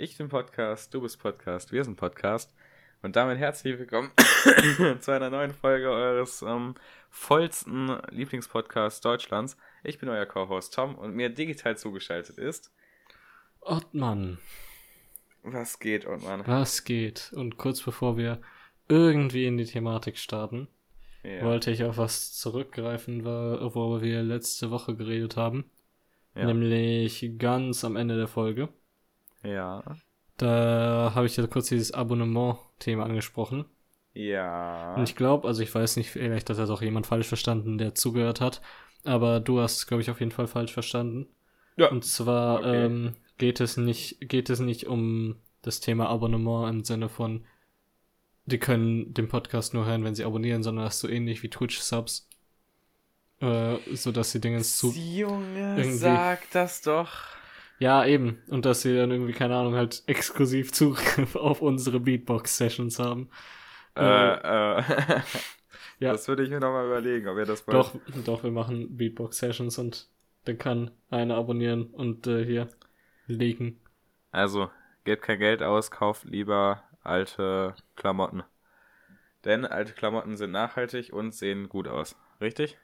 Ich bin Podcast, du bist Podcast, wir sind Podcast. Und damit herzlich willkommen zu einer neuen Folge eures ähm, vollsten Lieblingspodcasts Deutschlands. Ich bin euer Co-Host Tom und mir digital zugeschaltet ist. Ottmann. Was geht, Ottmann? Was geht? Und kurz bevor wir irgendwie in die Thematik starten, ja. wollte ich auf was zurückgreifen, worüber wir letzte Woche geredet haben. Ja. Nämlich ganz am Ende der Folge. Ja. Da habe ich ja kurz dieses Abonnement-Thema angesprochen. Ja. Und ich glaube, also ich weiß nicht, vielleicht hat das auch jemand falsch verstanden, der zugehört hat. Aber du hast, glaube ich, auf jeden Fall falsch verstanden. Ja. Und zwar okay. ähm, geht es nicht, geht es nicht um das Thema Abonnement im Sinne von, die können den Podcast nur hören, wenn sie abonnieren, sondern das ist so ähnlich wie Twitch-Subs. Äh, so dass sie Dinge zu. Junge, sag das doch. Ja, eben. Und dass sie dann irgendwie, keine Ahnung, halt exklusiv Zugriff auf unsere Beatbox-Sessions haben. Äh, äh. ja. Das würde ich mir nochmal überlegen, ob ihr das wollt. Doch, doch, wir machen Beatbox-Sessions und dann kann einer abonnieren und äh, hier legen. Also, gebt kein Geld aus, kauft lieber alte Klamotten. Denn alte Klamotten sind nachhaltig und sehen gut aus. Richtig?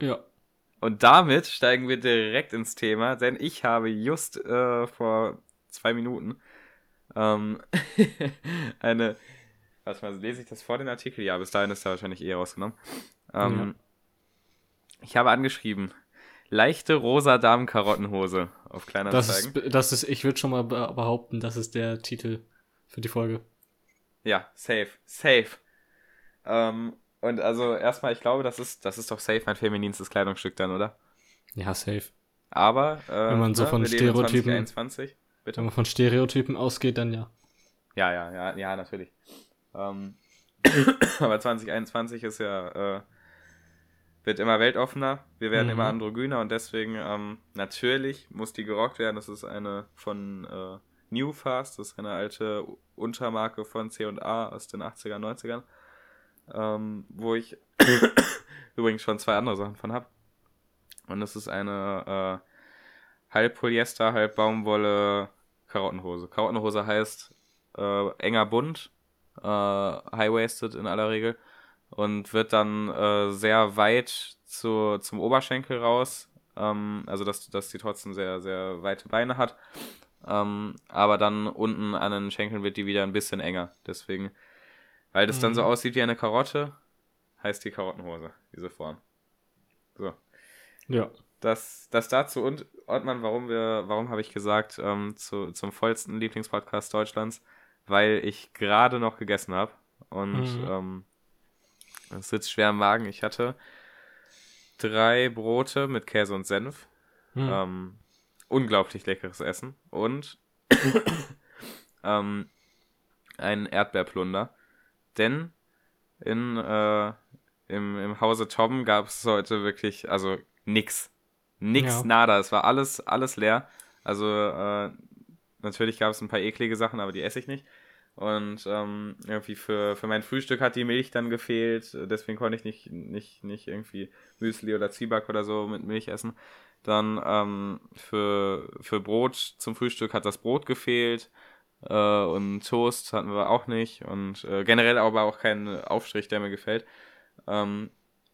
Ja. Und damit steigen wir direkt ins Thema, denn ich habe just äh, vor zwei Minuten ähm, eine. Warte mal, lese ich das vor den Artikel? Ja, bis dahin ist er wahrscheinlich eh rausgenommen. Ähm, ja. Ich habe angeschrieben, leichte rosa Damenkarottenhose auf kleiner das ist, das ist, ich würde schon mal behaupten, das ist der Titel für die Folge. Ja, safe, safe. Ähm, und also erstmal, ich glaube, das ist, das ist doch safe mein femininstes Kleidungsstück dann, oder? Ja, safe. Aber äh, wenn man so ne, von Stereotypen, 2021, bitte? wenn man von Stereotypen ausgeht, dann ja. Ja, ja, ja, ja, natürlich. Ähm, aber 2021 ist ja äh, wird immer weltoffener, wir werden mhm. immer androgyner und deswegen ähm, natürlich muss die gerockt werden. Das ist eine von äh, New Fast, das ist eine alte Untermarke von C&A aus den 80er, 90ern ähm, wo ich übrigens schon zwei andere Sachen von habe. Und das ist eine äh, halb Polyester, halb Baumwolle Karottenhose. Karottenhose heißt äh, enger Bund, äh, high-waisted in aller Regel und wird dann äh, sehr weit zu, zum Oberschenkel raus. Ähm, also, dass, dass die trotzdem sehr, sehr weite Beine hat. Ähm, aber dann unten an den Schenkeln wird die wieder ein bisschen enger. Deswegen weil das mhm. dann so mhm. aussieht wie eine Karotte, heißt die Karottenhose, diese Form. So. Ja. Das, das dazu und Ortmann, warum wir, warum habe ich gesagt, ähm, zu, zum vollsten Lieblingspodcast Deutschlands? Weil ich gerade noch gegessen habe und mhm. ähm, es sitzt schwer im Magen. Ich hatte drei Brote mit Käse und Senf. Mhm. Ähm, unglaublich leckeres Essen. Und ähm, ein Erdbeerplunder. Denn in, äh, im, im Hause Tom gab es heute wirklich, also nix. Nix, ja. nada. Es war alles, alles leer. Also äh, natürlich gab es ein paar eklige Sachen, aber die esse ich nicht. Und ähm, irgendwie für, für mein Frühstück hat die Milch dann gefehlt. Deswegen konnte ich nicht, nicht, nicht irgendwie Müsli oder Zwieback oder so mit Milch essen. Dann ähm, für, für Brot zum Frühstück hat das Brot gefehlt. Äh, und Toast hatten wir auch nicht. Und äh, generell aber auch kein Aufstrich, der mir gefällt. Ähm,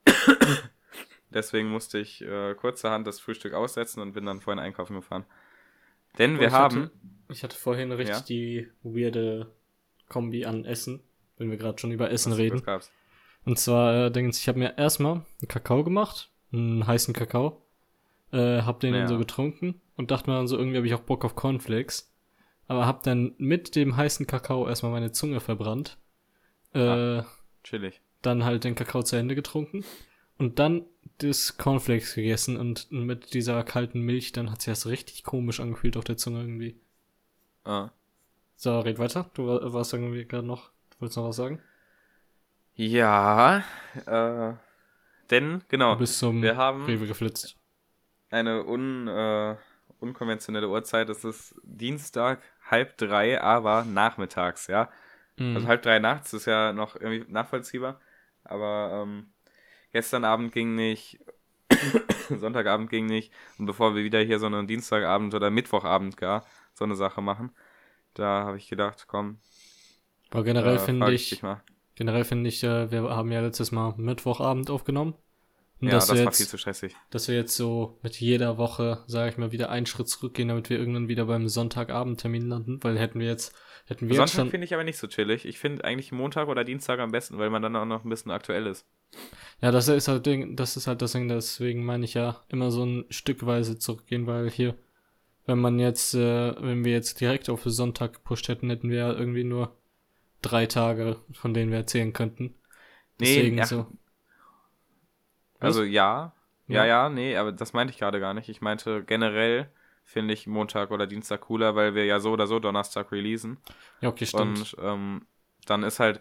deswegen musste ich äh, kurzerhand das Frühstück aussetzen und bin dann vorhin einkaufen gefahren. Denn wir ich haben. Hatte, ich hatte vorhin richtig ja? die weirde Kombi an Essen, wenn wir gerade schon über Essen was, reden. Gab's? Und zwar, äh, ich habe mir erstmal einen Kakao gemacht, einen heißen Kakao, äh, hab den ja. dann so getrunken und dachte mir dann so, irgendwie habe ich auch Bock auf Cornflakes aber hab dann mit dem heißen Kakao erstmal meine Zunge verbrannt. Äh, ah, chillig. Dann halt den Kakao zu Ende getrunken und dann das Cornflakes gegessen und mit dieser kalten Milch, dann hat sich das richtig komisch angefühlt auf der Zunge irgendwie. Ah. So, red weiter. Du warst irgendwie gerade noch, du wolltest noch was sagen? Ja, äh, denn, genau. Wir haben Rewe geflitzt. Eine un, äh, unkonventionelle Uhrzeit. Es ist Dienstag, halb drei, aber nachmittags, ja. Mhm. Also halb drei nachts ist ja noch irgendwie nachvollziehbar. Aber ähm, gestern Abend ging nicht, Sonntagabend ging nicht. Und bevor wir wieder hier so einen Dienstagabend oder Mittwochabend gar, so eine Sache machen. Da habe ich gedacht, komm. Aber generell finde ich, ich generell finde ich, äh, wir haben ja letztes Mal Mittwochabend aufgenommen. Ja, das jetzt, war viel zu stressig. Dass wir jetzt so mit jeder Woche, sage ich mal, wieder einen Schritt zurückgehen, damit wir irgendwann wieder beim Sonntagabendtermin landen, weil hätten wir jetzt, hätten wir Sonntag finde ich aber nicht so chillig. Ich finde eigentlich Montag oder Dienstag am besten, weil man dann auch noch ein bisschen aktuell ist. Ja, das ist halt das ist halt das Ding, deswegen meine ich ja immer so ein Stückweise zurückgehen, weil hier, wenn man jetzt, äh, wenn wir jetzt direkt auf Sonntag gepusht hätten, hätten wir ja irgendwie nur drei Tage, von denen wir erzählen könnten. Deswegen nee, ja, so. Also ja. Ja, ja, nee, aber das meinte ich gerade gar nicht. Ich meinte generell finde ich Montag oder Dienstag cooler, weil wir ja so oder so Donnerstag releasen. Ja, okay, stimmt. Und ähm, dann ist halt,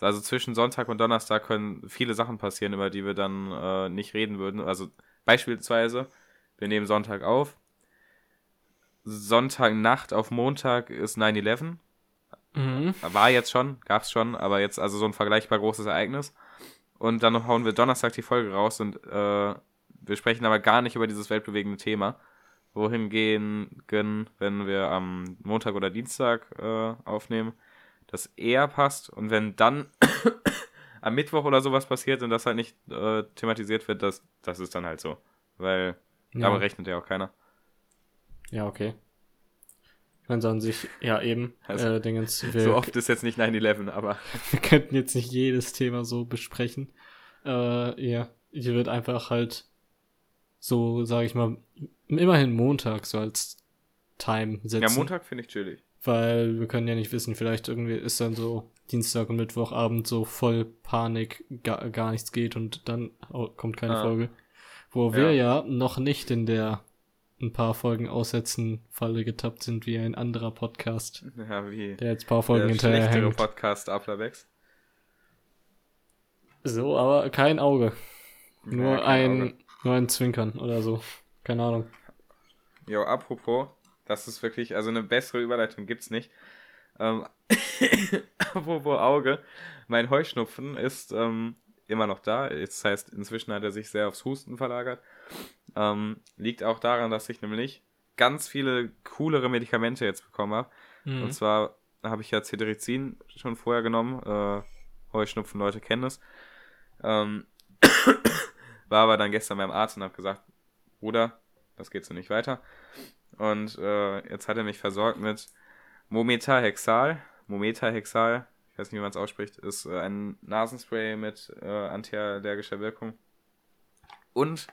also zwischen Sonntag und Donnerstag können viele Sachen passieren, über die wir dann äh, nicht reden würden. Also beispielsweise, wir nehmen Sonntag auf. Sonntagnacht auf Montag ist 9-11. Mhm. War jetzt schon, gab's schon, aber jetzt also so ein vergleichbar großes Ereignis. Und dann hauen wir Donnerstag die Folge raus und äh, wir sprechen aber gar nicht über dieses weltbewegende Thema. Wohingehen, wenn wir am Montag oder Dienstag äh, aufnehmen, das eher passt. Und wenn dann am Mittwoch oder sowas passiert und das halt nicht äh, thematisiert wird, das, das ist dann halt so. Weil ja. damit rechnet ja auch keiner. Ja, okay. Wenn an sich, ja eben, also, äh, Dingens, wir, so oft ist jetzt nicht 9-11, aber. Wir könnten jetzt nicht jedes Thema so besprechen. Äh, ja, hier wird einfach halt so, sage ich mal, immerhin Montag so als Time setzen. Ja, Montag finde ich chillig. Weil wir können ja nicht wissen, vielleicht irgendwie ist dann so Dienstag und Mittwochabend so voll Panik, gar, gar nichts geht und dann kommt keine ah. Folge. Wo wir ja. ja noch nicht in der ein paar Folgen aussetzen Falle getappt sind wie ein anderer Podcast. Ja, wie. Der jetzt ein paar Folgen der hinterher hängt. Podcast Aflavex. So, aber kein Auge. Nur ja, ein, Auge. nur ein Zwinkern oder so. Keine Ahnung. Jo, apropos, das ist wirklich, also eine bessere Überleitung gibt's nicht. Ähm, apropos Auge, mein Heuschnupfen ist ähm, immer noch da. Das heißt, inzwischen hat er sich sehr aufs Husten verlagert. Ähm, liegt auch daran, dass ich nämlich ganz viele coolere Medikamente jetzt bekommen habe. Mhm. Und zwar habe ich ja Cetirizin schon vorher genommen. Äh, Heuschnupfen, Leute kennen es. Ähm, war aber dann gestern beim Arzt und habe gesagt, Bruder, das geht so nicht weiter. Und äh, jetzt hat er mich versorgt mit Mometahexal. Mometahexal weiß nicht, wie man es ausspricht, ist äh, ein Nasenspray mit äh, antiallergischer Wirkung. Und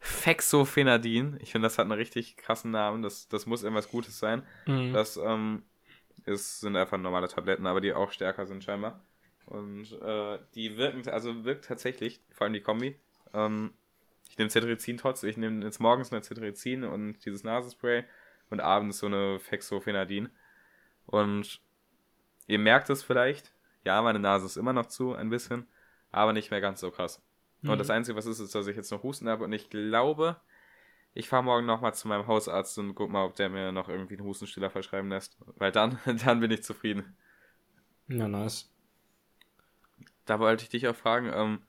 Fexofenadin. Ich finde, das hat einen richtig krassen Namen. Das, das muss irgendwas Gutes sein. Mhm. Das ähm, ist, sind einfach normale Tabletten, aber die auch stärker sind scheinbar. Und äh, die wirken, also wirkt tatsächlich, vor allem die Kombi. Ähm, ich nehme Cetirizin trotzdem. Ich nehme jetzt morgens eine Cetirizin und dieses Nasenspray und abends so eine Fexofenadin. Und Ihr merkt es vielleicht. Ja, meine Nase ist immer noch zu, ein bisschen, aber nicht mehr ganz so krass. Mhm. Und das Einzige, was ist, ist, dass ich jetzt noch Husten habe und ich glaube, ich fahre morgen nochmal zu meinem Hausarzt und guck mal, ob der mir noch irgendwie einen Hustenstiller verschreiben lässt. Weil dann, dann bin ich zufrieden. Ja, nice. Da wollte ich dich auch fragen, ähm,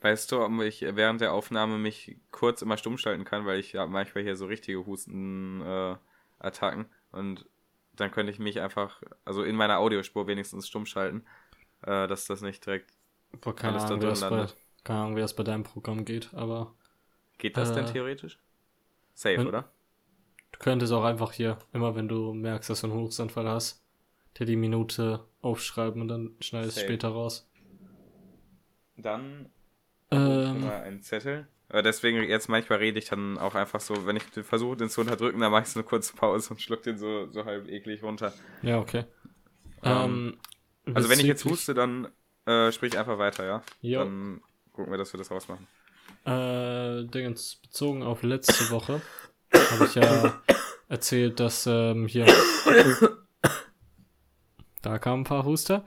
weißt du, ob ich während der Aufnahme mich kurz immer stumm schalten kann, weil ich ja manchmal hier so richtige Hustenattacken äh, und dann könnte ich mich einfach, also in meiner Audiospur wenigstens stumm schalten, äh, dass das nicht direkt Boah, keine alles Ahnung, da drin landet. Keine Ahnung, wie das bei deinem Programm geht, aber. Geht das äh, denn theoretisch? Safe, wenn, oder? Du könntest auch einfach hier, immer wenn du merkst, dass du einen Hochsanfall hast, dir die Minute aufschreiben und dann schneidest du später raus. Dann ähm, mal einen Zettel. Aber deswegen, jetzt manchmal rede ich dann auch einfach so, wenn ich versuche, den zu unterdrücken, dann mache ich so eine kurze Pause und schluck den so, so halb eklig runter. Ja, okay. Ähm, ähm, also wenn ich jetzt huste, dann äh, sprich einfach weiter, ja? Jo. Dann gucken wir, dass wir das rausmachen. Äh, Dingens, bezogen auf letzte Woche habe ich ja erzählt, dass ähm, hier da kamen ein paar Huster.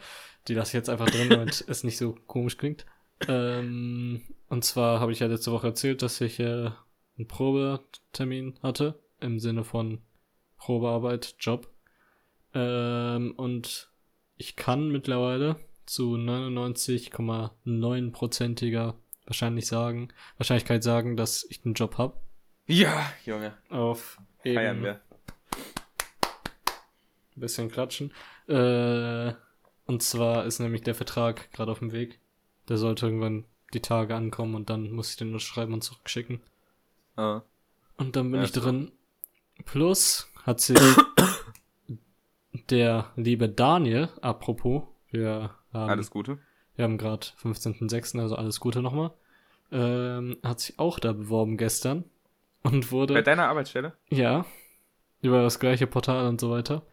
Die lasse ich jetzt einfach drin, damit es nicht so komisch klingt. Ähm, und zwar habe ich ja letzte Woche erzählt, dass ich äh, einen Probetermin hatte, im Sinne von Probearbeit, Job. Ähm, und ich kann mittlerweile zu 99,9%iger wahrscheinlich sagen, Wahrscheinlichkeit sagen, dass ich einen Job habe. Ja, Junge. Auf eben, Feiern wir. ein bisschen klatschen. Äh, und zwar ist nämlich der Vertrag gerade auf dem Weg. Der sollte irgendwann die Tage ankommen und dann muss ich den nur schreiben und zurückschicken. Ah. Und dann bin ja, ich drin. Plus hat sich der liebe Daniel, apropos, wir haben. Alles Gute. Wir haben gerade 15.06., also alles Gute nochmal. Ähm, hat sich auch da beworben gestern und wurde. Bei deiner Arbeitsstelle? Ja. Über das gleiche Portal und so weiter.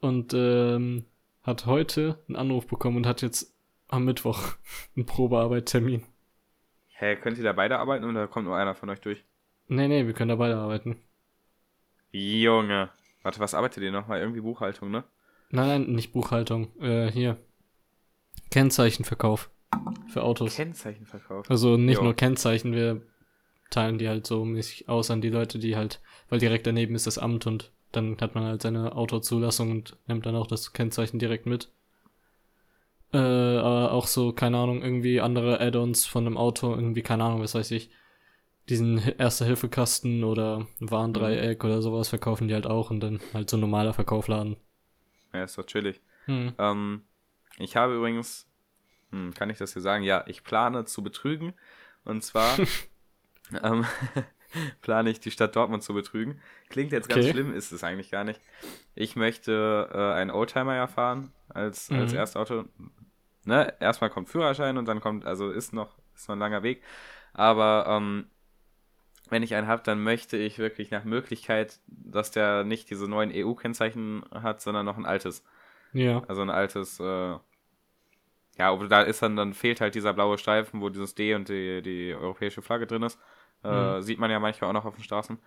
Und ähm, hat heute einen Anruf bekommen und hat jetzt am Mittwoch einen Probearbeittermin. Hä, könnt ihr da beide arbeiten oder kommt nur einer von euch durch? Nee, nee, wir können da beide arbeiten. Junge. Warte, was arbeitet ihr nochmal? Irgendwie Buchhaltung, ne? Nein, nein, nicht Buchhaltung. Äh, hier. Kennzeichenverkauf. Für Autos. Kennzeichenverkauf. Also nicht jo. nur Kennzeichen, wir teilen die halt so mäßig aus an die Leute, die halt, weil direkt daneben ist das Amt und dann hat man halt seine Autozulassung und nimmt dann auch das Kennzeichen direkt mit. Äh, aber auch so, keine Ahnung, irgendwie andere Add-ons von einem Auto, irgendwie, keine Ahnung, was weiß ich, diesen Erste-Hilfe-Kasten oder Warndreieck mhm. oder sowas verkaufen die halt auch und dann halt so ein normaler Verkaufladen. Ja, ist doch chillig. Mhm. Ähm, ich habe übrigens, hm, kann ich das hier sagen? Ja, ich plane zu betrügen. Und zwar ähm, plane ich die Stadt Dortmund zu betrügen. Klingt jetzt ganz okay. schlimm, ist es eigentlich gar nicht. Ich möchte äh, einen Oldtimer erfahren als, mhm. als Erstauto. Ne? Erstmal kommt Führerschein und dann kommt, also ist noch, ist noch ein langer Weg. Aber ähm, wenn ich einen habe, dann möchte ich wirklich nach Möglichkeit, dass der nicht diese neuen EU-Kennzeichen hat, sondern noch ein altes. Ja. Also ein altes, äh, ja, da ist dann, dann fehlt halt dieser blaue Streifen, wo dieses D und die, die europäische Flagge drin ist. Äh, mhm. Sieht man ja manchmal auch noch auf den Straßen.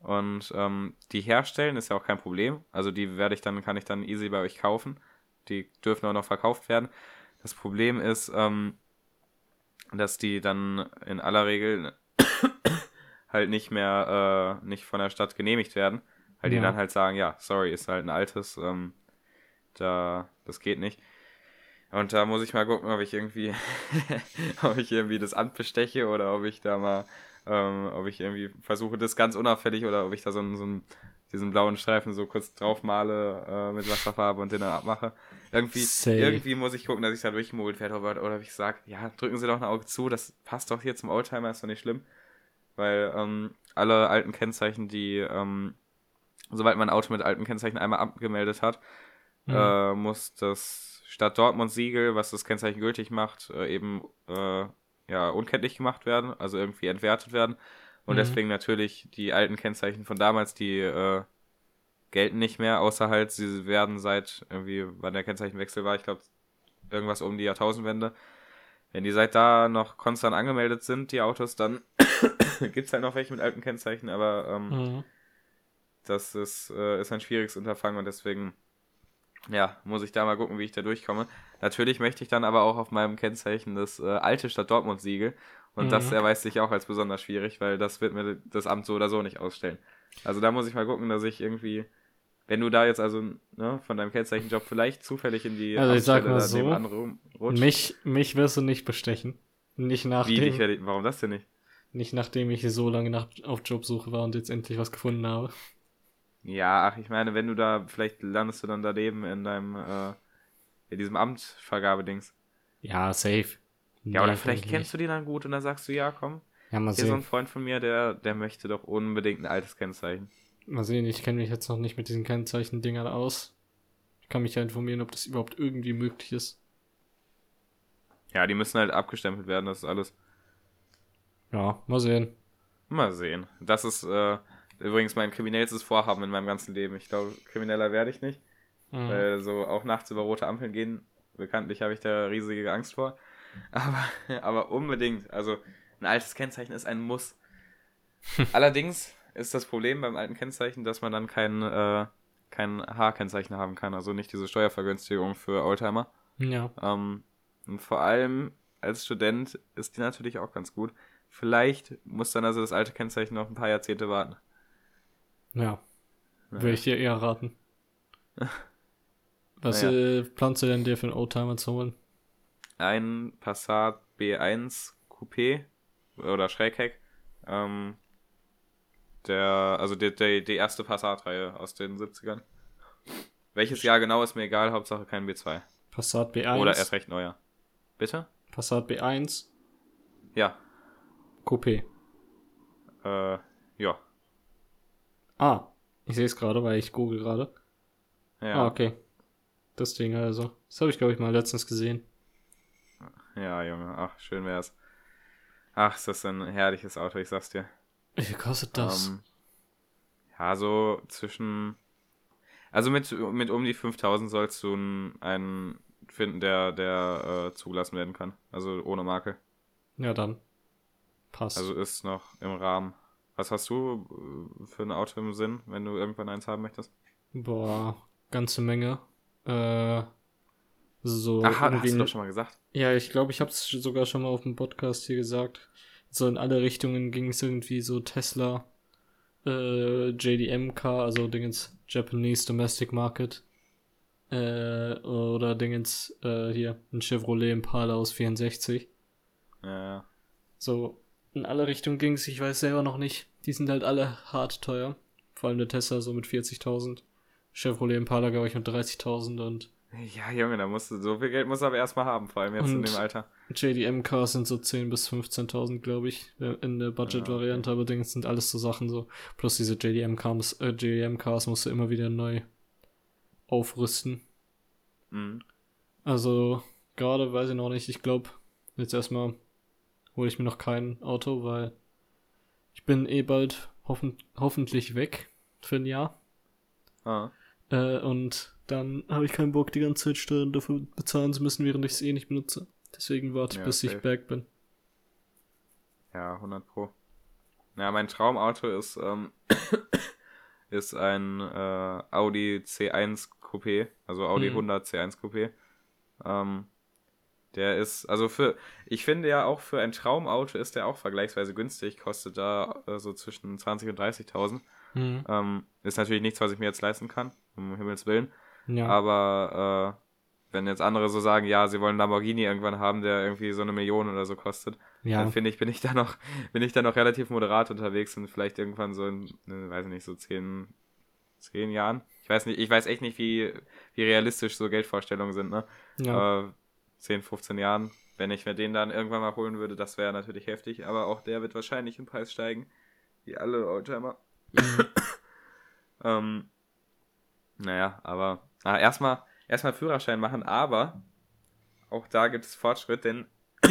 Und ähm, die herstellen ist ja auch kein Problem. Also die werde ich dann, kann ich dann easy bei euch kaufen. Die dürfen auch noch verkauft werden. Das Problem ist, ähm, dass die dann in aller Regel halt nicht mehr, äh, nicht von der Stadt genehmigt werden. Weil ja. die dann halt sagen, ja, sorry, ist halt ein altes, ähm, da, das geht nicht. Und da muss ich mal gucken, ob ich irgendwie, ob ich irgendwie das Amt besteche oder ob ich da mal, ähm, ob ich irgendwie versuche, das ganz unauffällig oder ob ich da so, einen, so einen, diesen blauen Streifen so kurz drauf male äh, mit Wasserfarbe und den dann abmache. Irgendwie, irgendwie muss ich gucken, dass ich da durchgemogelt werde oder, oder ob ich sage, ja, drücken Sie doch ein Auge zu, das passt doch hier zum Oldtimer, ist doch nicht schlimm. Weil ähm, alle alten Kennzeichen, die, ähm, sobald man ein Auto mit alten Kennzeichen einmal abgemeldet hat, mhm. äh, muss das Stadt Dortmund Siegel, was das Kennzeichen gültig macht, äh, eben äh, ja, unkenntlich gemacht werden, also irgendwie entwertet werden. Und mhm. deswegen natürlich die alten Kennzeichen von damals, die äh, gelten nicht mehr, außer halt, sie werden seit irgendwie, wann der Kennzeichenwechsel war, ich glaube, irgendwas um die Jahrtausendwende. Wenn die seit da noch konstant angemeldet sind, die Autos, dann gibt es halt noch welche mit alten Kennzeichen, aber ähm, mhm. das ist, äh, ist ein schwieriges Unterfangen und deswegen ja, muss ich da mal gucken, wie ich da durchkomme. Natürlich möchte ich dann aber auch auf meinem Kennzeichen das äh, alte Stadt Dortmund-Siegel. Und mhm. das erweist sich auch als besonders schwierig, weil das wird mir das Amt so oder so nicht ausstellen. Also da muss ich mal gucken, dass ich irgendwie, wenn du da jetzt also ne, von deinem Kennzeichenjob vielleicht zufällig in die also ich sag mal so, rutschst. Mich, mich wirst du nicht bestechen. Nicht nachdem. Wie, ich, warum das denn nicht? Nicht nachdem ich so lange nach, auf Jobsuche war und jetzt endlich was gefunden habe. Ja, ach, ich meine, wenn du da, vielleicht landest du dann daneben in deinem, äh, in diesem Amtvergabedings. Ja, safe. Ja, nee, oder vielleicht kennst nicht. du die dann gut und dann sagst du, ja, komm. Ja, mal Hier sehen. so ein Freund von mir, der, der möchte doch unbedingt ein altes Kennzeichen. Mal sehen, ich kenne mich jetzt noch nicht mit diesen Kennzeichen-Dingern aus. Ich kann mich ja informieren, ob das überhaupt irgendwie möglich ist. Ja, die müssen halt abgestempelt werden, das ist alles. Ja, mal sehen. Mal sehen. Das ist, äh, Übrigens mein kriminellstes Vorhaben in meinem ganzen Leben. Ich glaube, krimineller werde ich nicht. Mhm. Weil so auch nachts über rote Ampeln gehen, bekanntlich habe ich da riesige Angst vor. Aber, aber unbedingt. Also ein altes Kennzeichen ist ein Muss. Allerdings ist das Problem beim alten Kennzeichen, dass man dann kein, äh, kein H-Kennzeichen haben kann. Also nicht diese Steuervergünstigung für Oldtimer. Ja. Ähm, und vor allem als Student ist die natürlich auch ganz gut. Vielleicht muss dann also das alte Kennzeichen noch ein paar Jahrzehnte warten. Ja. Würde ich dir eher raten. Was naja. äh, planst du denn dir für einen Oldtimer zu holen? Ein Passat B1 Coupé oder Schrägheck. Ähm, der, also die, die, die erste Passat-Reihe aus den 70ern. Welches Jahr genau ist mir egal, Hauptsache kein B2. Passat B1. Oder erst recht neuer. Bitte? Passat B1. Ja. Coupé. Äh, ja. Ah, ich sehe es gerade, weil ich google gerade. Ja. Ah, okay. Das Ding also. Das habe ich, glaube ich, mal letztens gesehen. Ja, Junge. Ach, schön wär's. Ach, ist das ein herrliches Auto, ich sag's dir. Wie viel kostet das? Ähm, ja, so zwischen. Also mit, mit um die 5000 sollst du einen finden, der, der äh, zugelassen werden kann. Also ohne Marke. Ja, dann. Passt. Also ist noch im Rahmen. Was hast du äh, für ein Auto im Sinn, wenn du irgendwann eins haben möchtest? Boah, ganze Menge. Äh, so. Ach, hast du doch schon mal gesagt. Ja, ich glaube, ich habe es sogar schon mal auf dem Podcast hier gesagt. So in alle Richtungen ging es irgendwie so Tesla, äh, JDM-Car, also Dingens Japanese Domestic Market. Äh, oder Dingens, äh, hier, ein Chevrolet Impala aus 64. Ja, ja. So, in alle Richtungen ging es, ich weiß selber noch nicht. Die sind halt alle hart teuer. Vor allem der Tesla so mit 40.000. Chevrolet Impala, glaube ich, mit 30.000 und. Ja, Junge, da musst du, so viel Geld musst du aber erstmal haben, vor allem jetzt in dem Alter. JDM-Cars sind so 10.000 bis 15.000, glaube ich, in der Budget-Variante, ja, okay. aber Dings sind alles so Sachen so. Plus diese JDM-Cars, äh, JDM-Cars musst du immer wieder neu aufrüsten. Mhm. Also, gerade weiß ich noch nicht, ich glaube, jetzt erstmal hole ich mir noch kein Auto, weil ich bin eh bald hoffen, hoffentlich weg für ein Jahr. Ah. Äh, und dann habe ich keinen Bock, die ganze Zeit Steuern dafür bezahlen zu müssen, während ich es eh nicht benutze. Deswegen warte ich, ja, bis safe. ich back bin. Ja, 100 Pro. Ja, mein Traumauto ist, ähm, ist ein äh, Audi C1 Coupé, also Audi mhm. 100 C1 Coupé. Ähm, der ist, also für, ich finde ja auch für ein Traumauto ist der auch vergleichsweise günstig, kostet da äh, so zwischen 20 und 30.000. Mhm. Ähm, ist natürlich nichts, was ich mir jetzt leisten kann, um Himmels Willen. Ja. Aber äh, wenn jetzt andere so sagen, ja, sie wollen Lamborghini irgendwann haben, der irgendwie so eine Million oder so kostet, ja. dann finde ich, bin ich da noch, bin ich da noch relativ moderat unterwegs und vielleicht irgendwann so in, ne, weiß nicht, so zehn, zehn Jahren. Ich weiß nicht, ich weiß echt nicht, wie, wie realistisch so Geldvorstellungen sind, ne? Ja. Äh, 10, 15 Jahren. Wenn ich mir den dann irgendwann mal holen würde, das wäre natürlich heftig, aber auch der wird wahrscheinlich im Preis steigen. Wie alle Oldtimer. Mhm. ähm, naja, aber ah, erstmal erstmal Führerschein machen, aber auch da gibt es Fortschritt, denn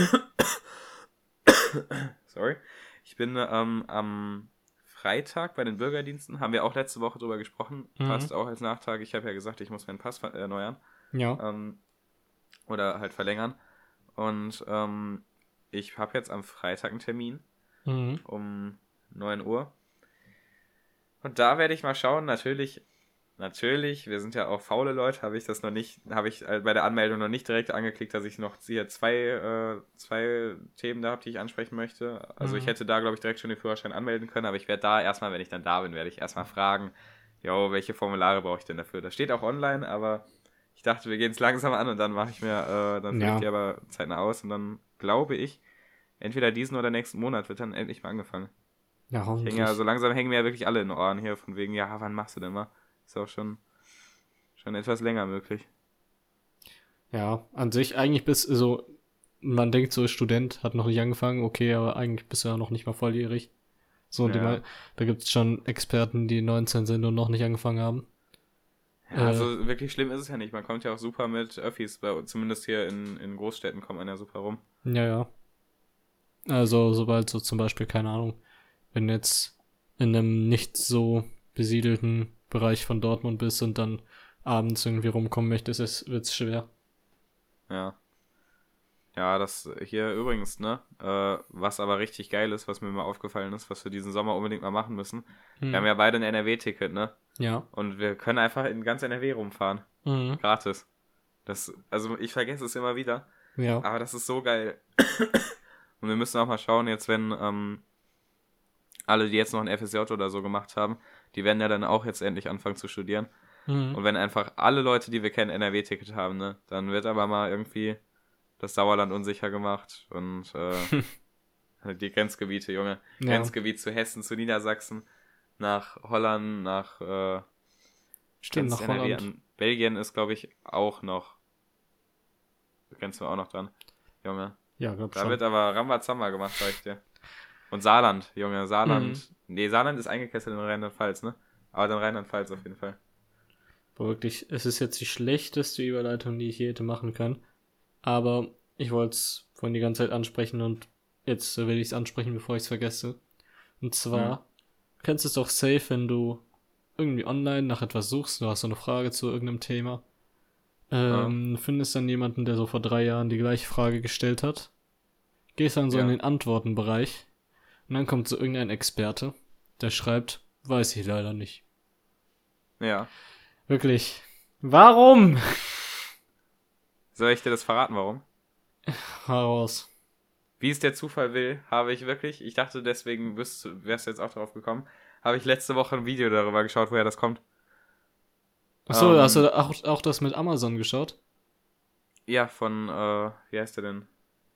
sorry, ich bin ähm, am Freitag bei den Bürgerdiensten, haben wir auch letzte Woche drüber gesprochen, mhm. fast auch als Nachtrag. Ich habe ja gesagt, ich muss meinen Pass erneuern. Ja. Ähm, oder halt verlängern. Und ähm, ich habe jetzt am Freitag einen Termin mhm. um 9 Uhr. Und da werde ich mal schauen, natürlich, natürlich, wir sind ja auch faule Leute, habe ich das noch nicht, habe ich bei der Anmeldung noch nicht direkt angeklickt, dass ich noch hier zwei, äh, zwei Themen da habe, die ich ansprechen möchte. Also mhm. ich hätte da, glaube ich, direkt schon den Führerschein anmelden können, aber ich werde da erstmal, wenn ich dann da bin, werde ich erstmal fragen, jo, welche Formulare brauche ich denn dafür? Das steht auch online, aber ich dachte, wir gehen es langsam an und dann mache ich mir, äh, dann ja. ich die aber zeitnah aus und dann glaube ich, entweder diesen oder nächsten Monat wird dann endlich mal angefangen. Ja, hoffentlich. Ja, so langsam hängen mir ja wirklich alle in den Ohren hier, von wegen, ja, wann machst du denn mal? Ist auch schon, schon etwas länger möglich. Ja, an sich eigentlich bis, so, man denkt so, Student hat noch nicht angefangen, okay, aber eigentlich bist du ja noch nicht mal volljährig. So, ja. die, da gibt es schon Experten, die 19 sind und noch nicht angefangen haben. Ja, also äh, wirklich schlimm ist es ja nicht. Man kommt ja auch super mit Öffis, bei, zumindest hier in, in Großstädten kommt man ja super rum. Ja, ja. Also, sobald so zum Beispiel, keine Ahnung, wenn jetzt in einem nicht so besiedelten Bereich von Dortmund bist und dann abends irgendwie rumkommen möchtest, wird es schwer. Ja. Ja, das hier übrigens, ne? Äh, was aber richtig geil ist, was mir mal aufgefallen ist, was wir diesen Sommer unbedingt mal machen müssen. Hm. Wir haben ja beide ein NRW-Ticket, ne? Ja. Und wir können einfach in ganz NRW rumfahren. Mhm. Gratis. Das, also ich vergesse es immer wieder. Ja. Aber das ist so geil. Und wir müssen auch mal schauen, jetzt wenn ähm, alle, die jetzt noch ein FSJ oder so gemacht haben, die werden ja dann auch jetzt endlich anfangen zu studieren. Mhm. Und wenn einfach alle Leute, die wir kennen, NRW-Ticket haben, ne, dann wird aber mal irgendwie das Sauerland unsicher gemacht und äh, die Grenzgebiete, Junge. Ja. Grenzgebiet zu Hessen, zu Niedersachsen, nach Holland, nach äh, Stimmt, nach NRW Holland. An, Belgien ist, glaube ich, auch noch. Kennst du auch noch dran, Junge. Ja, glaub da schon. wird aber Rambazamba gemacht, sag ich dir. Und Saarland, Junge, Saarland. Mhm. Nee, Saarland ist eingekesselt in Rheinland-Pfalz, ne? Aber dann Rheinland-Pfalz auf jeden Fall. Aber wirklich, es ist jetzt die schlechteste Überleitung, die ich je hätte machen können. Aber ich wollte es vorhin die ganze Zeit ansprechen und jetzt will ich es ansprechen, bevor ich es vergesse. Und zwar, mhm. Kennst du es doch safe, wenn du irgendwie online nach etwas suchst, du hast so eine Frage zu irgendeinem Thema, ähm, ja. findest dann jemanden, der so vor drei Jahren die gleiche Frage gestellt hat, gehst dann so ja. in den Antwortenbereich und dann kommt so irgendein Experte, der schreibt, weiß ich leider nicht. Ja. Wirklich. Warum? Soll ich dir das verraten, warum? Heraus. Wie es der Zufall will, habe ich wirklich, ich dachte deswegen wärst du jetzt auch drauf gekommen, habe ich letzte Woche ein Video darüber geschaut, woher das kommt. Achso, ähm, hast du auch, auch das mit Amazon geschaut? Ja, von, äh, wie heißt der denn?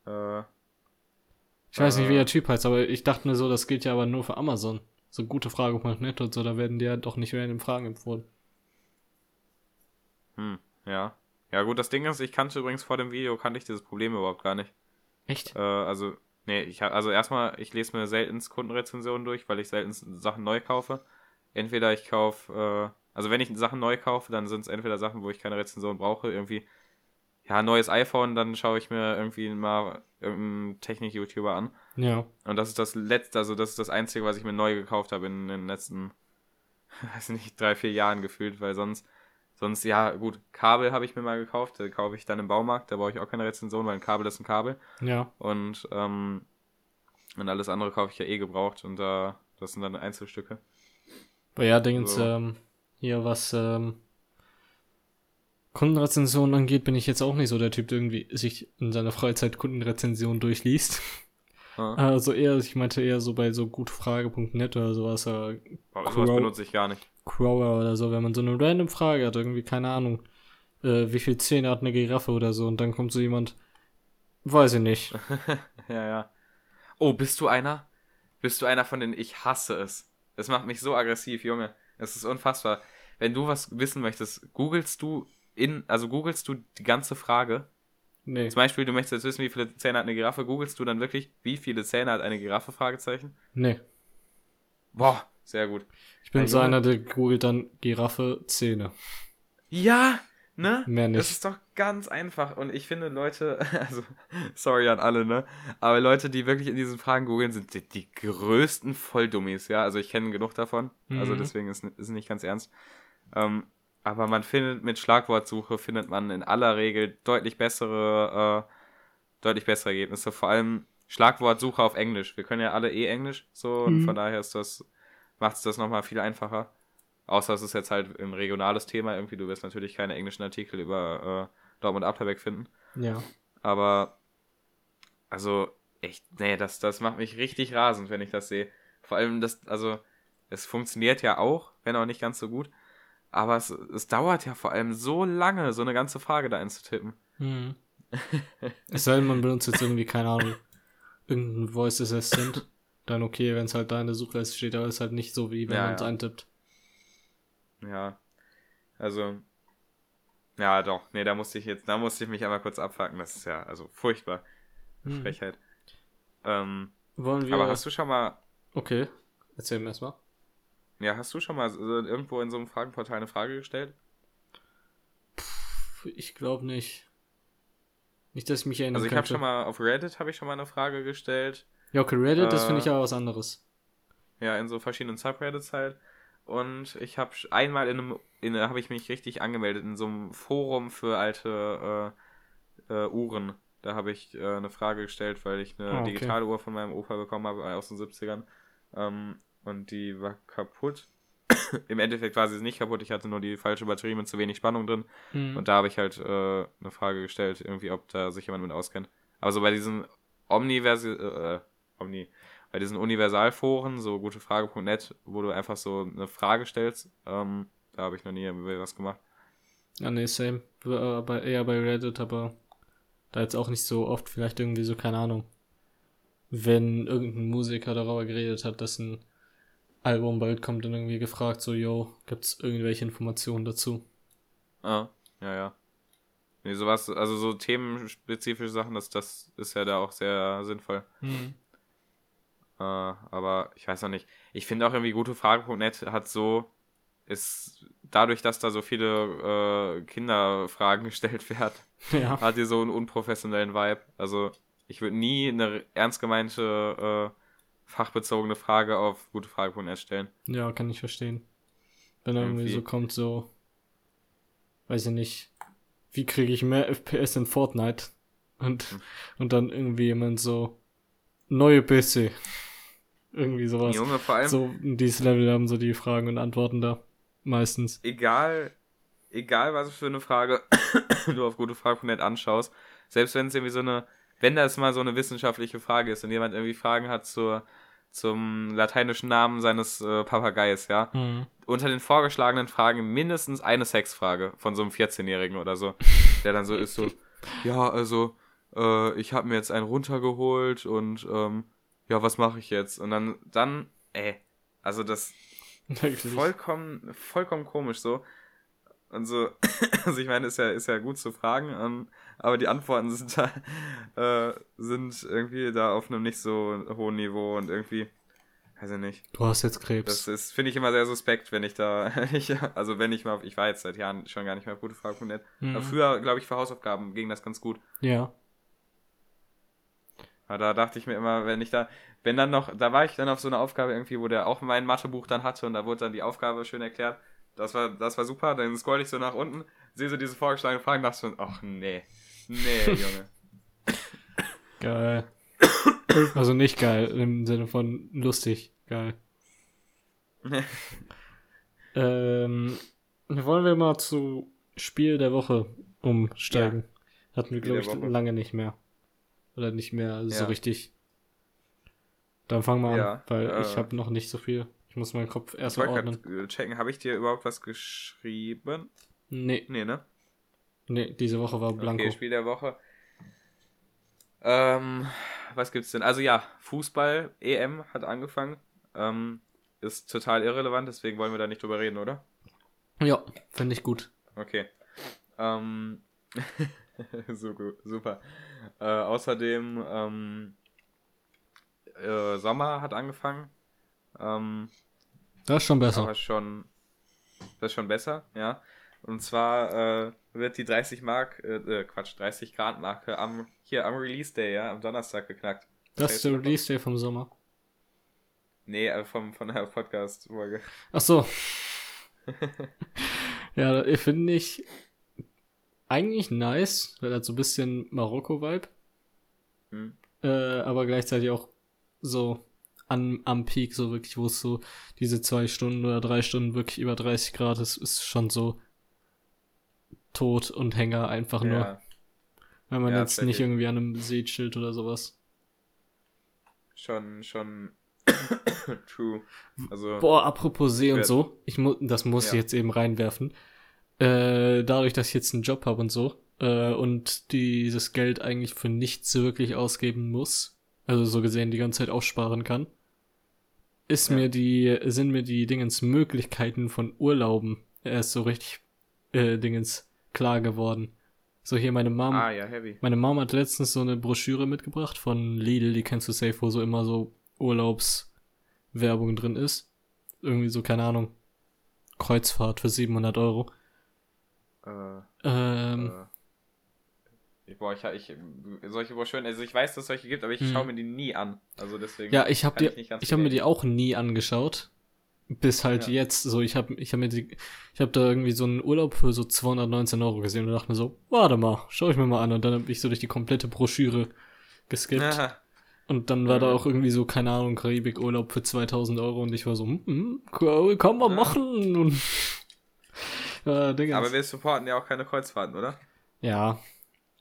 Äh, ich weiß nicht, wie der Typ heißt, aber ich dachte mir so, das gilt ja aber nur für Amazon. So gute Frage.net und so, da werden dir doch nicht random Fragen empfohlen. Hm, ja. Ja, gut, das Ding ist, ich kannte übrigens vor dem Video, kannte ich dieses Problem überhaupt gar nicht. Echt? Äh, also, nee, ich also erstmal, ich lese mir selten Kundenrezensionen durch, weil ich selten Sachen neu kaufe. Entweder ich kaufe, äh, also wenn ich Sachen neu kaufe, dann sind es entweder Sachen, wo ich keine Rezension brauche, irgendwie, ja, neues iPhone, dann schaue ich mir irgendwie mal irgendeinen Technik-YouTuber an. Ja. Und das ist das letzte, also das ist das Einzige, was ich mir neu gekauft habe in, in den letzten, weiß nicht, drei, vier Jahren gefühlt, weil sonst Sonst, ja, gut, Kabel habe ich mir mal gekauft, da kaufe ich dann im Baumarkt, da brauche ich auch keine Rezension, weil ein Kabel ist ein Kabel. Ja. Und, ähm, und alles andere kaufe ich ja eh gebraucht und da, äh, das sind dann Einzelstücke. Aber ja, Dingens, so. ähm, hier was, ähm, Kundenrezensionen angeht, bin ich jetzt auch nicht so der Typ, der irgendwie sich in seiner Freizeit Kundenrezensionen durchliest. Ah. Also eher, ich meinte eher so bei so gutfrage.net oder sowas. Äh, sowas benutze ich gar nicht. Crower oder so, wenn man so eine random Frage hat, irgendwie, keine Ahnung, äh, wie viel Zähne hat eine Giraffe oder so, und dann kommt so jemand, weiß ich nicht. ja, ja. Oh, bist du einer? Bist du einer von denen, ich hasse es. Das macht mich so aggressiv, Junge. Es ist unfassbar. Wenn du was wissen möchtest, googelst du in, also googelst du die ganze Frage. Nee. Zum Beispiel, du möchtest jetzt wissen, wie viele Zähne hat eine Giraffe, googelst du dann wirklich, wie viele Zähne hat eine Giraffe? Fragezeichen. Nee. Boah, sehr gut. Ich bin so einer, der googelt dann Giraffe, Zähne. Ja, ne? Mehr nicht. Das ist doch ganz einfach. Und ich finde Leute, also, sorry an alle, ne? Aber Leute, die wirklich in diesen Fragen googeln, sind die, die größten Volldummies, ja? Also ich kenne genug davon. Also mhm. Also deswegen ist es nicht ganz ernst. Ähm, aber man findet mit Schlagwortsuche, findet man in aller Regel deutlich bessere, äh, deutlich bessere Ergebnisse. Vor allem Schlagwortsuche auf Englisch. Wir können ja alle eh Englisch, so, mhm. und von daher ist das macht es das nochmal viel einfacher. Außer es ist jetzt halt ein regionales Thema irgendwie. Du wirst natürlich keine englischen Artikel über äh, Dortmund Abterbeck finden. Ja. Aber, also, echt, nee, das, das macht mich richtig rasend, wenn ich das sehe. Vor allem, das, also, es funktioniert ja auch, wenn auch nicht ganz so gut. Aber es, es dauert ja vor allem so lange, so eine ganze Frage da einzutippen. Hm. es sei denn, man benutzt jetzt irgendwie, keine Ahnung, irgendein Voice Assistant dann okay, wenn es halt da in der Suchleiste steht, aber ist halt nicht so, wie wenn ja, man es ja. eintippt. Ja. Also. Ja, doch. Nee, da musste ich jetzt, da musste ich mich einmal kurz abfacken. Das ist ja, also furchtbar. Hm. Frechheit. Ähm, Wollen wir. Aber hast du schon mal. Okay, erzähl mir erstmal. Ja, hast du schon mal irgendwo in so einem Fragenportal eine Frage gestellt? Puh, ich glaube nicht. Nicht, dass ich mich erinnere. Also ich habe schon mal auf Reddit habe ich schon mal eine Frage gestellt. Ja, okay, Reddit, äh, das finde ich aber was anderes. Ja, in so verschiedenen Subreddits halt. Und ich habe einmal in einem, in, habe ich mich richtig angemeldet in so einem Forum für alte äh, äh, Uhren. Da habe ich äh, eine Frage gestellt, weil ich eine oh, okay. digitale Uhr von meinem Opa bekommen habe aus den 70ern. Ähm, und die war kaputt. Im Endeffekt war sie nicht kaputt, ich hatte nur die falsche Batterie mit zu wenig Spannung drin. Mhm. Und da habe ich halt äh, eine Frage gestellt, irgendwie, ob da sich jemand mit auskennt. Aber so bei diesen Omniversi äh, Omni, bei diesen Universalforen, so gutefrage.net, wo du einfach so eine Frage stellst, ähm, da habe ich noch nie was gemacht. Ja, nee, same. Aber eher bei Reddit, aber da jetzt auch nicht so oft, vielleicht irgendwie so, keine Ahnung. Wenn irgendein Musiker darüber geredet hat, dass ein Album bald kommt, dann irgendwie gefragt, so, yo, gibt's irgendwelche Informationen dazu? Ah, ja, ja. Nee, sowas, also so themenspezifische Sachen, das, das ist ja da auch sehr sinnvoll. Mhm. Äh, aber ich weiß noch nicht. Ich finde auch irgendwie gutefrage.net hat so, ist dadurch, dass da so viele äh, Kinderfragen gestellt werden, ja. hat die so einen unprofessionellen Vibe. Also ich würde nie eine ernst gemeinte äh, fachbezogene Frage auf gutefrage.net stellen. Ja, kann ich verstehen. Wenn irgendwie, irgendwie so kommt, so, weiß ich nicht, wie kriege ich mehr FPS in Fortnite? Und, hm. und dann irgendwie jemand so, neue PC. Irgendwie sowas. Junge, vor allem. So, in dieses Level haben so die Fragen und Antworten da. Meistens. Egal, egal was für eine Frage du auf gutefrage.net anschaust, selbst wenn es irgendwie so eine, wenn das mal so eine wissenschaftliche Frage ist und jemand irgendwie Fragen hat zur, zum lateinischen Namen seines äh, Papageis, ja. Mhm. Unter den vorgeschlagenen Fragen mindestens eine Sexfrage von so einem 14-Jährigen oder so, der dann so ist so, ja, also, äh, ich habe mir jetzt einen runtergeholt und, ähm, ja, was mache ich jetzt? Und dann, dann, ey, also das vollkommen, vollkommen komisch so. Und so, also ich meine, ist ja, ist ja gut zu fragen, um, ähm, aber die Antworten sind da, äh, sind irgendwie da auf einem nicht so hohen Niveau und irgendwie, weiß ich nicht. Du hast jetzt Krebs. Das ist, finde ich immer sehr suspekt, wenn ich da, ich, also wenn ich mal, ich war jetzt seit Jahren schon gar nicht mehr auf gute Frage.net. Mhm. Früher, glaube ich, für Hausaufgaben ging das ganz gut. Ja. Aber da dachte ich mir immer, wenn ich da, wenn dann noch, da war ich dann auf so einer Aufgabe irgendwie, wo der auch mein Mathebuch dann hatte und da wurde dann die Aufgabe schön erklärt. Das war, das war super. Dann scroll ich so nach unten, sehe so diese vorgeschlagenen Fragen, dachte schon, ach nee. Nee, Junge. Geil. Also nicht geil, im Sinne von lustig. Geil. ähm, wollen wir mal zu Spiel der Woche umsteigen. Ja. Hatten wir, glaube ich, lange nicht mehr. Oder nicht mehr so ja. richtig. Dann fangen wir ja, an, weil äh, ich habe noch nicht so viel. Ich muss meinen Kopf erst mal ordnen. checken, habe ich dir überhaupt was geschrieben? Nee. Nee, ne? Nee, diese Woche war Blanco. Okay, Spiel der Woche. Ähm, was gibt's denn? Also ja, Fußball, EM hat angefangen. Ähm, ist total irrelevant, deswegen wollen wir da nicht drüber reden, oder? Ja, finde ich gut. Okay. Ähm, so gut, super. Äh, außerdem, ähm, äh, Sommer hat angefangen. Ähm, das ist schon besser. Aber schon, das ist schon besser, ja. Und zwar äh, wird die 30 Mark, äh, äh Quatsch, 30 Grad Marke am, hier am Release Day, ja, am Donnerstag geknackt. Das, das ist der Release Day vom Sommer. Nee, äh, vom, von der Podcast-Folge. Ach so. ja, finde ich eigentlich nice, weil hat so ein bisschen Marokko-Vibe. Hm. Äh, aber gleichzeitig auch so an, am Peak, so wirklich, wo es so diese zwei Stunden oder drei Stunden wirklich über 30 Grad ist, ist schon so Tod und Hänger einfach ja. nur. Wenn man ja, jetzt nicht irgendwie an einem See chillt oder sowas. Schon, schon true. Also, Boah, apropos See und so, ich mu das muss ja. ich jetzt eben reinwerfen. Äh, dadurch, dass ich jetzt einen Job habe und so, äh, und dieses Geld eigentlich für nichts wirklich ausgeben muss, also so gesehen die ganze Zeit aufsparen kann, ist ja. mir die, sind mir die Dingens Möglichkeiten von Urlauben erst so richtig äh, Dingens klar geworden. So hier meine Mom. Ah, ja, heavy. Meine Mom hat letztens so eine Broschüre mitgebracht von Lidl, die kennst du safe, wo so immer so Urlaubswerbung drin ist. Irgendwie so, keine Ahnung, Kreuzfahrt für 700 Euro. Äh, ähm, äh, boah, ich, ich, solche Broschüren, also ich weiß, dass es solche gibt, aber ich hm. schaue mir die nie an. Also deswegen. Ja, ich habe die, ich, ich habe mir die auch nie angeschaut. Bis halt ja. jetzt, so, ich habe ich hab mir die, ich habe da irgendwie so einen Urlaub für so 219 Euro gesehen und dachte mir so, warte mal, schau ich mir mal an. Und dann habe ich so durch die komplette Broschüre geskippt. Aha. Und dann war da auch irgendwie so, keine Ahnung, Karibik-Urlaub für 2000 Euro und ich war so, hm, hm, kann man machen. Und, äh, Aber wir supporten ja auch keine Kreuzfahrten, oder? Ja.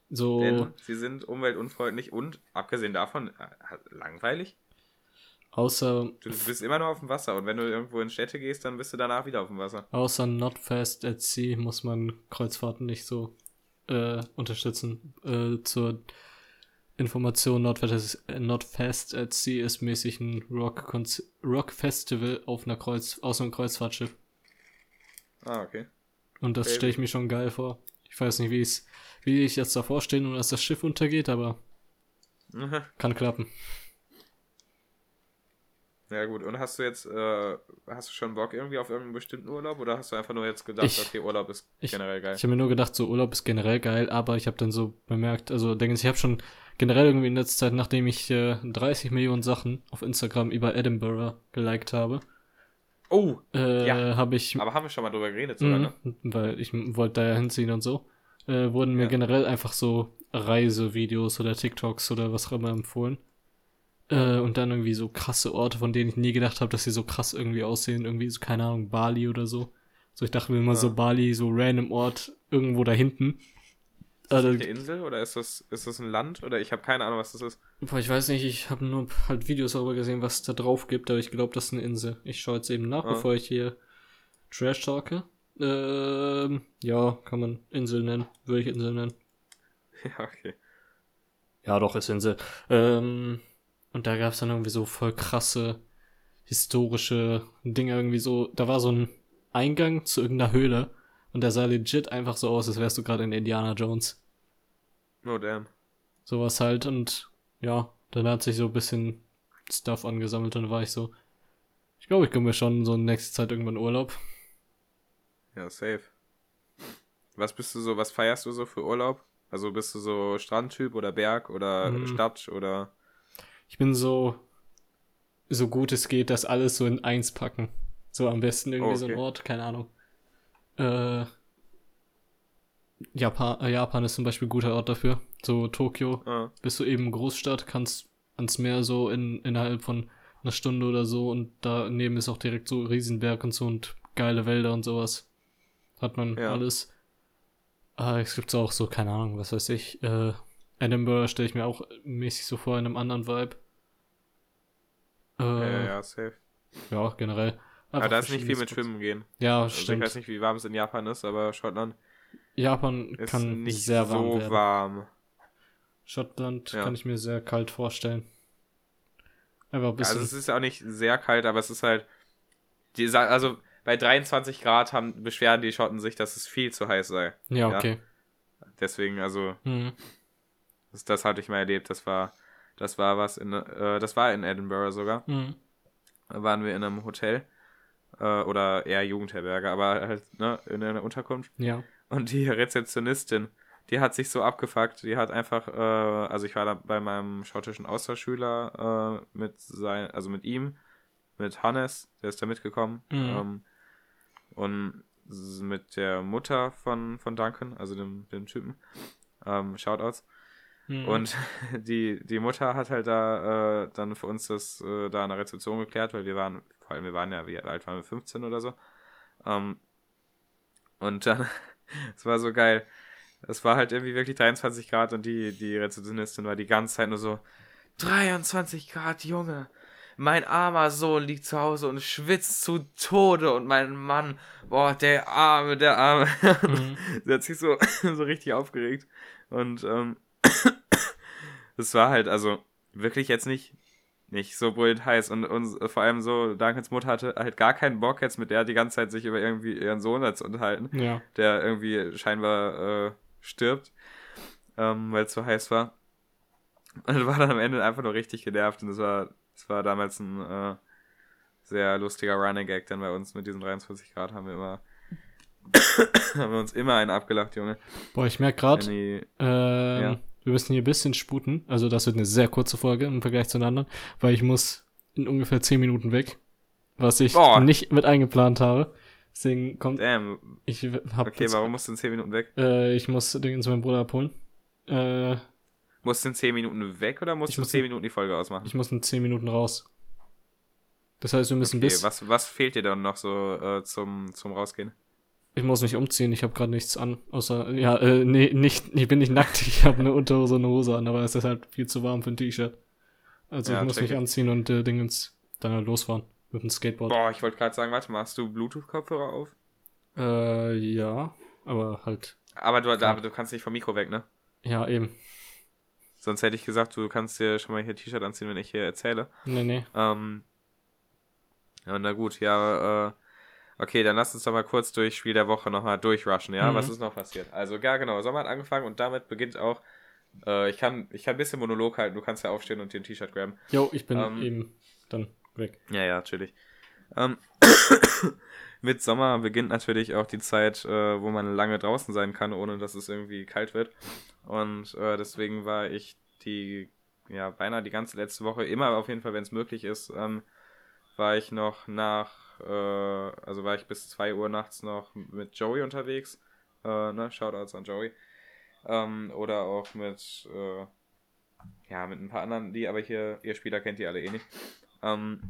So. Denn sie sind umweltunfreundlich und, abgesehen davon, äh, langweilig. Außer. Du bist immer nur auf dem Wasser und wenn du irgendwo in Städte gehst, dann bist du danach wieder auf dem Wasser. Außer Not Fast at Sea muss man Kreuzfahrten nicht so äh, unterstützen. Äh, zur Information, Not Fast, at Sea ist mäßig ein Rock, Rock Festival auf einer Kreuz, aus einem Kreuzfahrtschiff. Ah, okay. Und das stelle ich mir schon geil vor. Ich weiß nicht, wie, wie ich jetzt davor stehe und dass das Schiff untergeht, aber kann klappen. Ja gut, und hast du jetzt, äh, hast du schon Bock irgendwie auf irgendeinen bestimmten Urlaub oder hast du einfach nur jetzt gedacht, ich, okay, Urlaub ist ich, generell geil? Ich habe mir nur gedacht, so Urlaub ist generell geil, aber ich habe dann so bemerkt, also denke ich habe schon generell irgendwie in letzter Zeit, nachdem ich äh, 30 Millionen Sachen auf Instagram über Edinburgh geliked habe, Oh, äh, ja. habe ich. Aber haben wir schon mal drüber geredet, sogar, ne? Weil ich wollte da ja hinziehen und so. Äh, wurden mir ja. generell einfach so Reisevideos oder TikToks oder was auch immer empfohlen. Äh, und dann irgendwie so krasse Orte, von denen ich nie gedacht habe, dass sie so krass irgendwie aussehen. Irgendwie so, keine Ahnung, Bali oder so. So, ich dachte mir immer ja. so Bali, so random Ort irgendwo da hinten. Ist das eine Insel oder ist das, ist das ein Land? Oder ich habe keine Ahnung, was das ist. Boah, ich weiß nicht, ich habe nur halt Videos darüber gesehen, was es da drauf gibt, aber ich glaube, das ist eine Insel. Ich schaue jetzt eben nach, ah. bevor ich hier Trash talke. Ähm, ja, kann man Insel nennen. Würde ich Insel nennen. Ja, okay. Ja, doch, ist Insel. Ähm, und da gab es dann irgendwie so voll krasse historische Dinge irgendwie so. Da war so ein Eingang zu irgendeiner Höhle und der sah legit einfach so aus, als wärst du gerade in Indiana Jones. Oh damn. Sowas halt und ja, dann hat sich so ein bisschen Stuff angesammelt und dann war ich so. Ich glaube, ich komme mir schon so in nächster Zeit irgendwann Urlaub. Ja, safe. Was bist du so, was feierst du so für Urlaub? Also bist du so Strandtyp oder Berg oder hm. Stadt oder? Ich bin so, so gut es geht, das alles so in eins packen. So am besten irgendwie oh, okay. so ein Ort, keine Ahnung. Äh, Japan, äh, Japan ist zum Beispiel ein guter Ort dafür. So Tokio, ah. bist du eben Großstadt, kannst ans Meer so in, innerhalb von einer Stunde oder so und daneben ist auch direkt so Riesenberg und so und geile Wälder und sowas. Hat man ja. alles. Ah, es gibt auch so, keine Ahnung, was weiß ich. Äh, Edinburgh stelle ich mir auch mäßig so vor in einem anderen Vibe. Äh, ja, ja, safe. Ja, generell. Aber da ist nicht viel mit Schwimmen gehen. Ja, also stimmt. Ich weiß nicht, wie warm es in Japan ist, aber Schottland Japan ist kann nicht sehr warm so werden. warm. Schottland ja. kann ich mir sehr kalt vorstellen. Einfach ein bisschen. Also es ist auch nicht sehr kalt, aber es ist halt. Die, also bei 23 Grad haben, beschweren die Schotten sich, dass es viel zu heiß sei. Ja, okay. Ja? Deswegen, also. Mhm. Das, das hatte ich mal erlebt. Das war, das war was in, äh, das war in Edinburgh sogar. Mhm. Da waren wir in einem Hotel äh, oder eher Jugendherberge, aber halt ne, in einer Unterkunft. Ja. Und die Rezeptionistin, die hat sich so abgefuckt. Die hat einfach, äh, also ich war da bei meinem schottischen Austauschschüler äh, mit sein, also mit ihm, mit Hannes, der ist da mitgekommen. Mhm. Ähm, und mit der Mutter von, von Duncan, also dem, dem Typen. Ähm, Shoutouts. Mhm. Und die, die Mutter hat halt da äh, dann für uns das äh, da an der Rezeption geklärt, weil wir waren, vor allem wir waren ja, wie alt waren wir, 15 oder so. Ähm, und dann, es war so geil. Es war halt irgendwie wirklich 23 Grad und die, die Rezeptionistin war die ganze Zeit nur so, 23 Grad, Junge. Mein armer Sohn liegt zu Hause und schwitzt zu Tode und mein Mann, boah, der Arme, der Arme. Mhm. Sie hat sich so, so richtig aufgeregt. Und ähm, das war halt, also wirklich jetzt nicht, nicht so brüllend heiß. Und, und vor allem so, Duncans Mutter hatte halt gar keinen Bock, jetzt mit der die ganze Zeit sich über irgendwie ihren Sohn zu unterhalten, ja. der irgendwie scheinbar äh, stirbt, ähm, weil es so heiß war. Und war dann am Ende einfach nur richtig genervt. Und das war, das war damals ein äh, sehr lustiger Running Gag, denn bei uns mit diesen 23 Grad haben wir immer haben wir uns immer einen abgelacht, Junge. Boah, ich merke gerade, ähm, ja. Wir müssen hier ein bisschen sputen. Also das wird eine sehr kurze Folge im Vergleich zu den anderen, weil ich muss in ungefähr 10 Minuten weg, was ich Boah. nicht mit eingeplant habe. Deswegen kommt. Damn. Ich hab okay, warum musst du in 10 Minuten weg? Äh, ich muss Dinge zu meinem Bruder abholen. Äh, musst du in 10 Minuten weg oder musst du in 10 Minuten die Folge ausmachen? Ich muss in 10 Minuten raus. Das heißt, wir müssen okay, bis. Was, was fehlt dir dann noch so äh, zum, zum Rausgehen? Ich muss mich umziehen, ich habe gerade nichts an. Außer, ja, äh, nee, nicht, ich bin nicht nackt, ich habe eine Unterhose und eine Hose an, aber es ist halt viel zu warm für ein T-Shirt. Also ja, ich muss mich ich. anziehen und äh, Dingens dann halt losfahren mit dem Skateboard. Boah, ich wollte gerade sagen, warte, machst du Bluetooth-Kopfhörer auf? Äh, ja, aber halt. Aber du, da, du kannst nicht vom Mikro weg, ne? Ja, eben. Sonst hätte ich gesagt, du kannst dir schon mal hier T-Shirt anziehen, wenn ich hier erzähle. Nee, nee. Ähm, ja, na gut, ja, äh, Okay, dann lass uns doch mal kurz durch Spiel der Woche nochmal durchrushen, ja? Mhm. Was ist noch passiert? Also, ja, genau, Sommer hat angefangen und damit beginnt auch. Äh, ich, kann, ich kann ein bisschen Monolog halten, du kannst ja aufstehen und dir ein T-Shirt graben. Jo, ich bin ähm, eben dann weg. Ja, ja, natürlich. Ähm, mit Sommer beginnt natürlich auch die Zeit, äh, wo man lange draußen sein kann, ohne dass es irgendwie kalt wird. Und äh, deswegen war ich die, ja, beinahe die ganze letzte Woche, immer auf jeden Fall, wenn es möglich ist, ähm, war ich noch nach, äh, also war ich bis 2 Uhr nachts noch mit Joey unterwegs. Äh, ne, Shoutouts an Joey. Ähm, oder auch mit, äh, ja, mit ein paar anderen, die aber hier, ihr Spieler kennt die alle eh nicht. Ähm,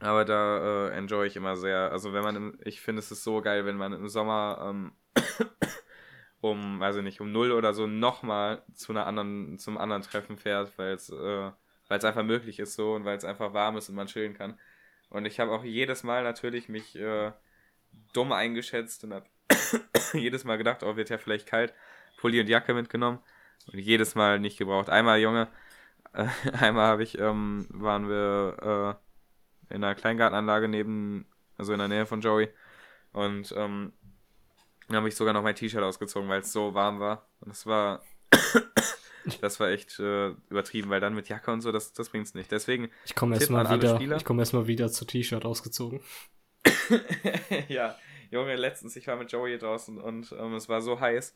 aber da äh, enjoy ich immer sehr. Also wenn man, im, ich finde es ist so geil, wenn man im Sommer ähm, um, weiß ich nicht, um null oder so nochmal zu einer anderen, zum anderen Treffen fährt, weil es, äh, weil es einfach möglich ist so und weil es einfach warm ist und man chillen kann. Und ich habe auch jedes Mal natürlich mich äh, dumm eingeschätzt und habe jedes Mal gedacht, oh, wird ja vielleicht kalt, Pulli und Jacke mitgenommen und jedes Mal nicht gebraucht. Einmal, Junge, äh, einmal habe ich, ähm, waren wir äh, in einer Kleingartenanlage neben, also in der Nähe von Joey und ähm, habe ich sogar noch mein T-Shirt ausgezogen, weil es so warm war. Und das war, das war echt äh, übertrieben, weil dann mit Jacke und so, das, das es nicht. Deswegen. Ich komme erstmal wieder, ich komme erstmal wieder zu T-Shirt ausgezogen. ja, Junge, letztens, ich war mit Joey draußen und ähm, es war so heiß.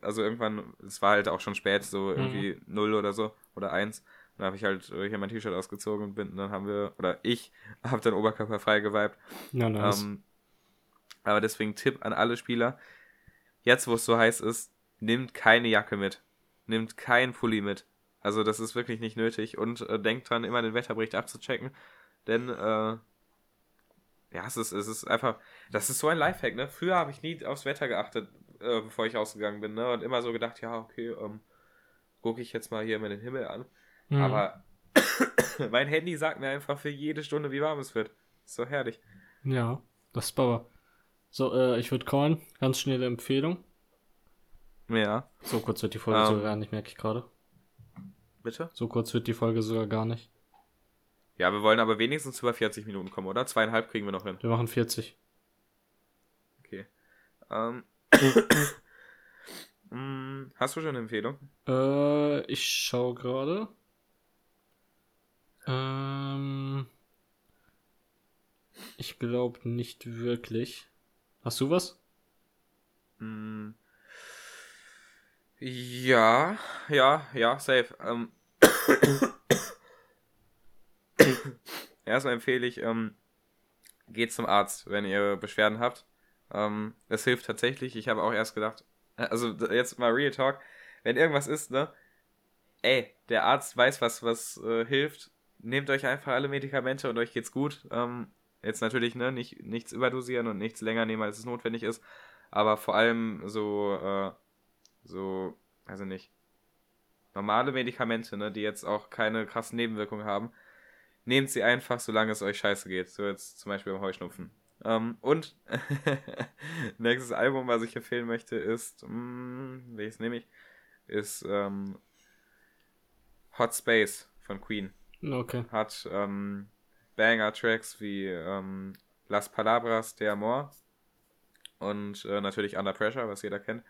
Also irgendwann, es war halt auch schon spät, so mhm. irgendwie mhm. null oder so oder eins. Dann habe ich halt äh, hier mein T-Shirt ausgezogen und bin, dann haben wir, oder ich, habe dann Oberkörper frei geweibt. Ja, nice. Ähm, aber deswegen Tipp an alle Spieler, jetzt wo es so heiß ist, nimmt keine Jacke mit. Nimmt keinen Pulli mit. Also das ist wirklich nicht nötig. Und äh, denkt dran, immer den Wetterbericht abzuchecken. Denn, äh, ja, es ist, es ist einfach, das ist so ein Lifehack, ne? Früher habe ich nie aufs Wetter geachtet, äh, bevor ich ausgegangen bin, ne? Und immer so gedacht, ja, okay, ähm, gucke ich jetzt mal hier immer den Himmel an. Mhm. Aber mein Handy sagt mir einfach für jede Stunde, wie warm es wird. Ist so herrlich. Ja, das ist Bauer. So, äh, ich würde callen. Ganz schnelle Empfehlung. Ja. So kurz wird die Folge um, sogar gar nicht, merke ich gerade. Bitte? So kurz wird die Folge sogar gar nicht. Ja, wir wollen aber wenigstens über 40 Minuten kommen, oder? Zweieinhalb kriegen wir noch hin. Wir machen 40. Okay. Ähm. Mm, hast du schon eine Empfehlung? Äh, ich schau gerade. Ähm. Ich glaube nicht wirklich. Hast du was? Hm. Ja, ja, ja, safe. Ähm. Erstmal empfehle ich, ähm, geht zum Arzt, wenn ihr Beschwerden habt. Ähm, das hilft tatsächlich. Ich habe auch erst gedacht, äh, also jetzt mal Real Talk, wenn irgendwas ist, ne? Ey, der Arzt weiß, was, was äh, hilft. Nehmt euch einfach alle Medikamente und euch geht's gut. Ähm, Jetzt natürlich, ne, nicht, nichts überdosieren und nichts länger nehmen, als es notwendig ist. Aber vor allem so, äh, so, also nicht, normale Medikamente, ne, die jetzt auch keine krassen Nebenwirkungen haben, nehmt sie einfach, solange es euch scheiße geht. So jetzt zum Beispiel beim Heuschnupfen. Ähm, und nächstes Album, was ich empfehlen möchte, ist, mh, hm, welches nehme ich? Ist ähm, Hot Space von Queen. Okay. Hat ähm, Banger-Tracks wie ähm, Las Palabras de Amor und äh, natürlich Under Pressure, was jeder kennt.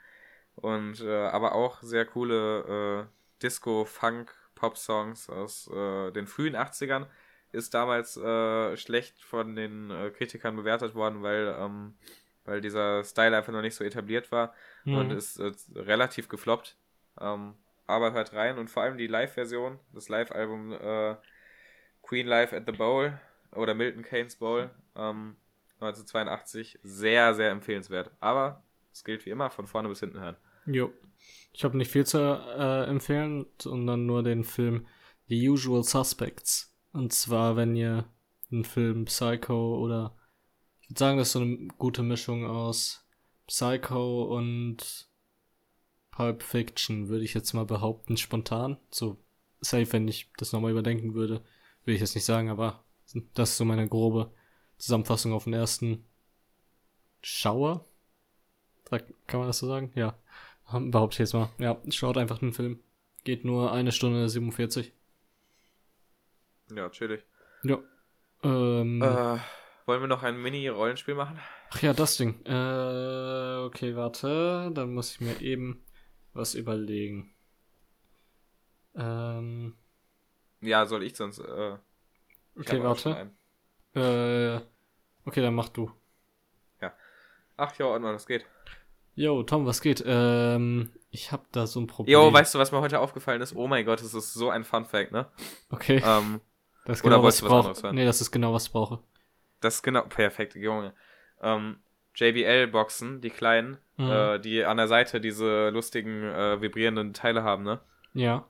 Und äh, aber auch sehr coole äh, Disco, Funk, Pop-Songs aus äh, den frühen 80ern. Ist damals äh, schlecht von den äh, Kritikern bewertet worden, weil, ähm, weil dieser Style einfach noch nicht so etabliert war mhm. und ist relativ gefloppt. Ähm, aber hört rein und vor allem die Live-Version, das Live-Album Queen Live at the Bowl oder Milton Keynes Bowl ähm, 1982. Sehr, sehr empfehlenswert. Aber es gilt wie immer, von vorne bis hinten hören. Jo. Ich habe nicht viel zu äh, empfehlen, sondern nur den Film The Usual Suspects. Und zwar, wenn ihr einen Film Psycho oder ich würde sagen, das ist so eine gute Mischung aus Psycho und Pulp Fiction, würde ich jetzt mal behaupten, spontan. So safe, wenn ich das nochmal überdenken würde. Will ich jetzt nicht sagen, aber das ist so meine grobe Zusammenfassung auf den ersten Schauer. Kann man das so sagen? Ja. Behaupte ich jetzt mal. Ja, schaut einfach den Film. Geht nur eine Stunde 47. Ja, chillig. Ja. Ähm, äh, wollen wir noch ein Mini-Rollenspiel machen? Ach ja, das Ding. Äh, okay, warte. Dann muss ich mir eben was überlegen. Ähm. Ja, soll ich sonst. Äh, okay, warte. Äh, okay, dann mach du. Ja. Ach ja, Ordnung, das geht. Jo, Tom, was geht? Ähm, ich hab da so ein Problem. Jo, weißt du, was mir heute aufgefallen ist? Oh mein Gott, das ist so ein Fun Fact, ne? Okay. Ähm, das ist genau, was ich brauche. Nee, das ist genau, was ich brauche. Das ist genau, perfekt, Junge. Ähm, JBL-Boxen, die kleinen, mhm. äh, die an der Seite diese lustigen, äh, vibrierenden Teile haben, ne? Ja.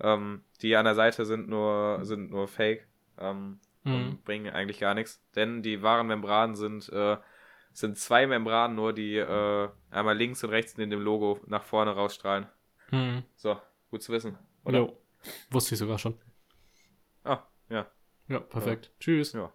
Ähm, die an der Seite sind nur, sind nur Fake. Ähm, mhm. bringen eigentlich gar nichts. Denn die wahren Membranen sind, äh, sind zwei Membranen nur, die äh, einmal links und rechts in dem Logo nach vorne rausstrahlen. Mhm. So, gut zu wissen. Oder? Jo. Wusste ich sogar schon. Ah, ja. Ja, perfekt. Ja. Tschüss. Ja.